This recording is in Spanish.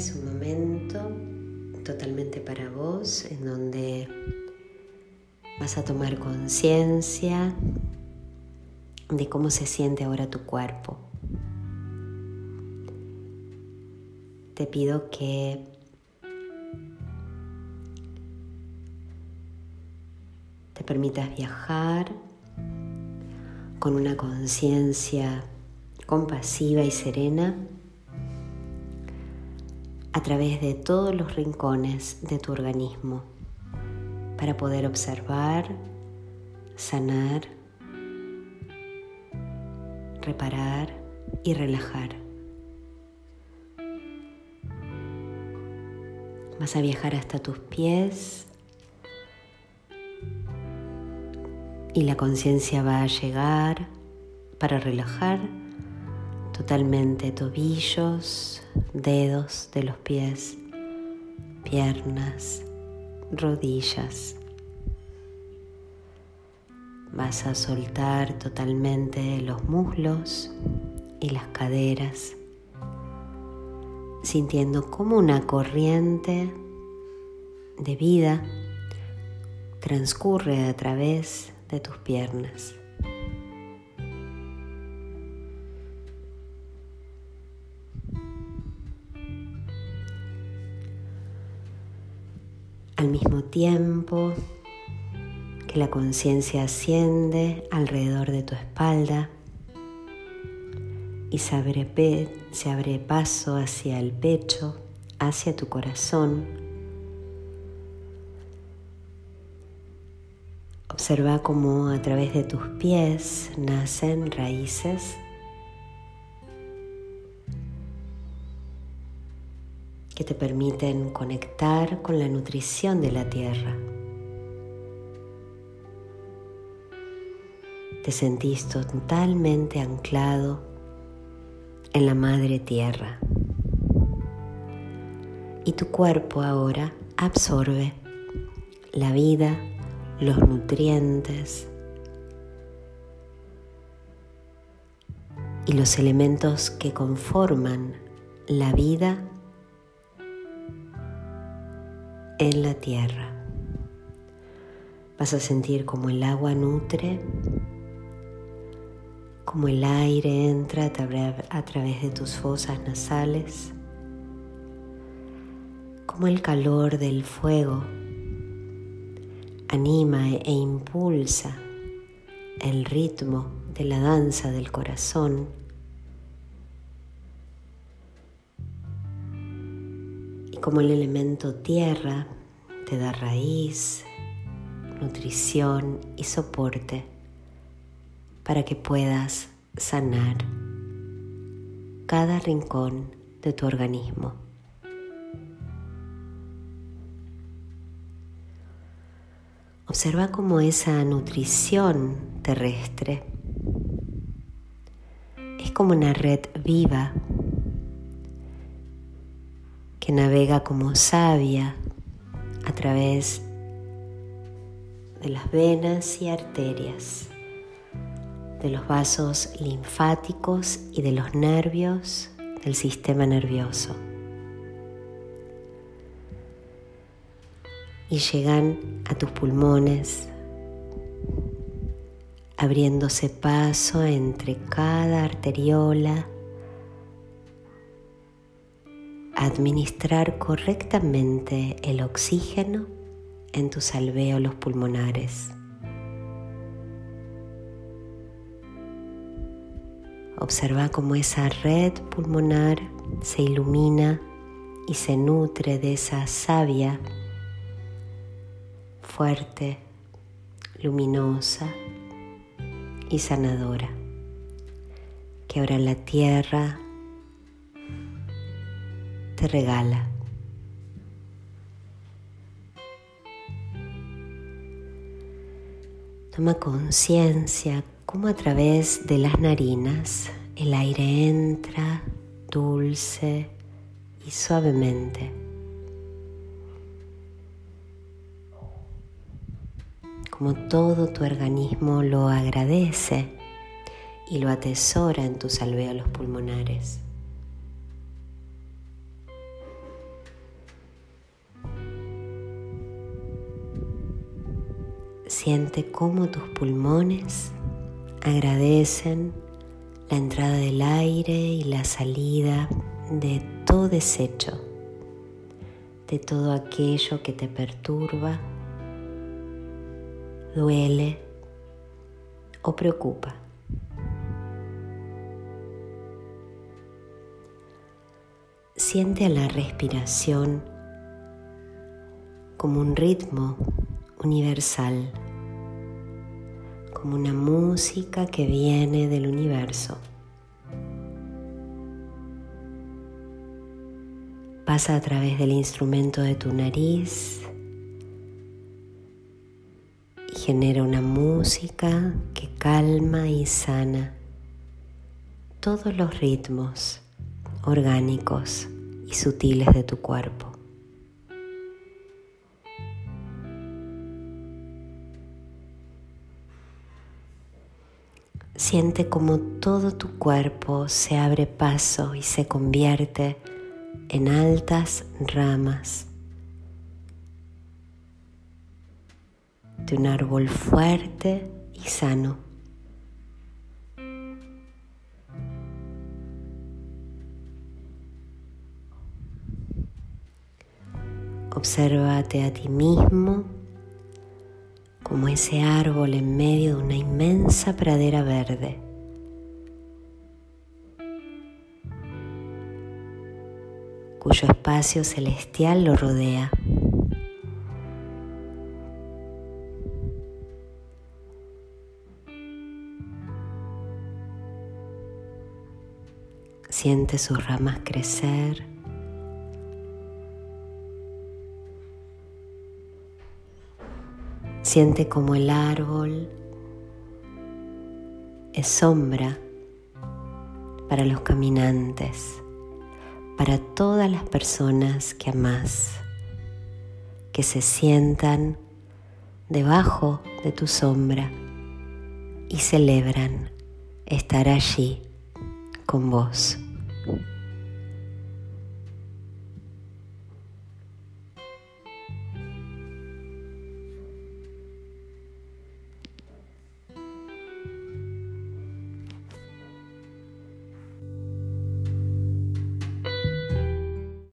es un momento totalmente para vos en donde vas a tomar conciencia de cómo se siente ahora tu cuerpo. Te pido que te permitas viajar con una conciencia compasiva y serena a través de todos los rincones de tu organismo para poder observar, sanar, reparar y relajar. Vas a viajar hasta tus pies y la conciencia va a llegar para relajar totalmente tobillos, dedos de los pies, piernas, rodillas. Vas a soltar totalmente los muslos y las caderas, sintiendo como una corriente de vida transcurre a través de tus piernas. Mismo tiempo que la conciencia asciende alrededor de tu espalda y se abre, se abre paso hacia el pecho, hacia tu corazón, Observa cómo a través de tus pies nacen raíces que te permiten conectar con la nutrición de la tierra. Te sentís totalmente anclado en la madre tierra. Y tu cuerpo ahora absorbe la vida los nutrientes y los elementos que conforman la vida en la tierra. Vas a sentir como el agua nutre, como el aire entra a través de tus fosas nasales, como el calor del fuego anima e impulsa el ritmo de la danza del corazón. Como el elemento tierra te da raíz, nutrición y soporte para que puedas sanar cada rincón de tu organismo. Observa cómo esa nutrición terrestre es como una red viva navega como savia a través de las venas y arterias, de los vasos linfáticos y de los nervios del sistema nervioso. y llegan a tus pulmones, abriéndose paso entre cada arteriola, administrar correctamente el oxígeno en tus alvéolos pulmonares. Observa cómo esa red pulmonar se ilumina y se nutre de esa savia fuerte, luminosa y sanadora, que ahora la tierra regala. Toma conciencia cómo a través de las narinas el aire entra dulce y suavemente como todo tu organismo lo agradece y lo atesora en tus alvéolos pulmonares. Siente cómo tus pulmones agradecen la entrada del aire y la salida de todo desecho, de todo aquello que te perturba, duele o preocupa. Siente a la respiración como un ritmo universal, como una música que viene del universo. Pasa a través del instrumento de tu nariz y genera una música que calma y sana todos los ritmos orgánicos y sutiles de tu cuerpo. Siente como todo tu cuerpo se abre paso y se convierte en altas ramas de un árbol fuerte y sano. Obsérvate a ti mismo como ese árbol en medio de una inmensa pradera verde. cuyo espacio celestial lo rodea. Siente sus ramas crecer. Siente como el árbol es sombra para los caminantes, para todas las personas que amas, que se sientan debajo de tu sombra y celebran estar allí con vos.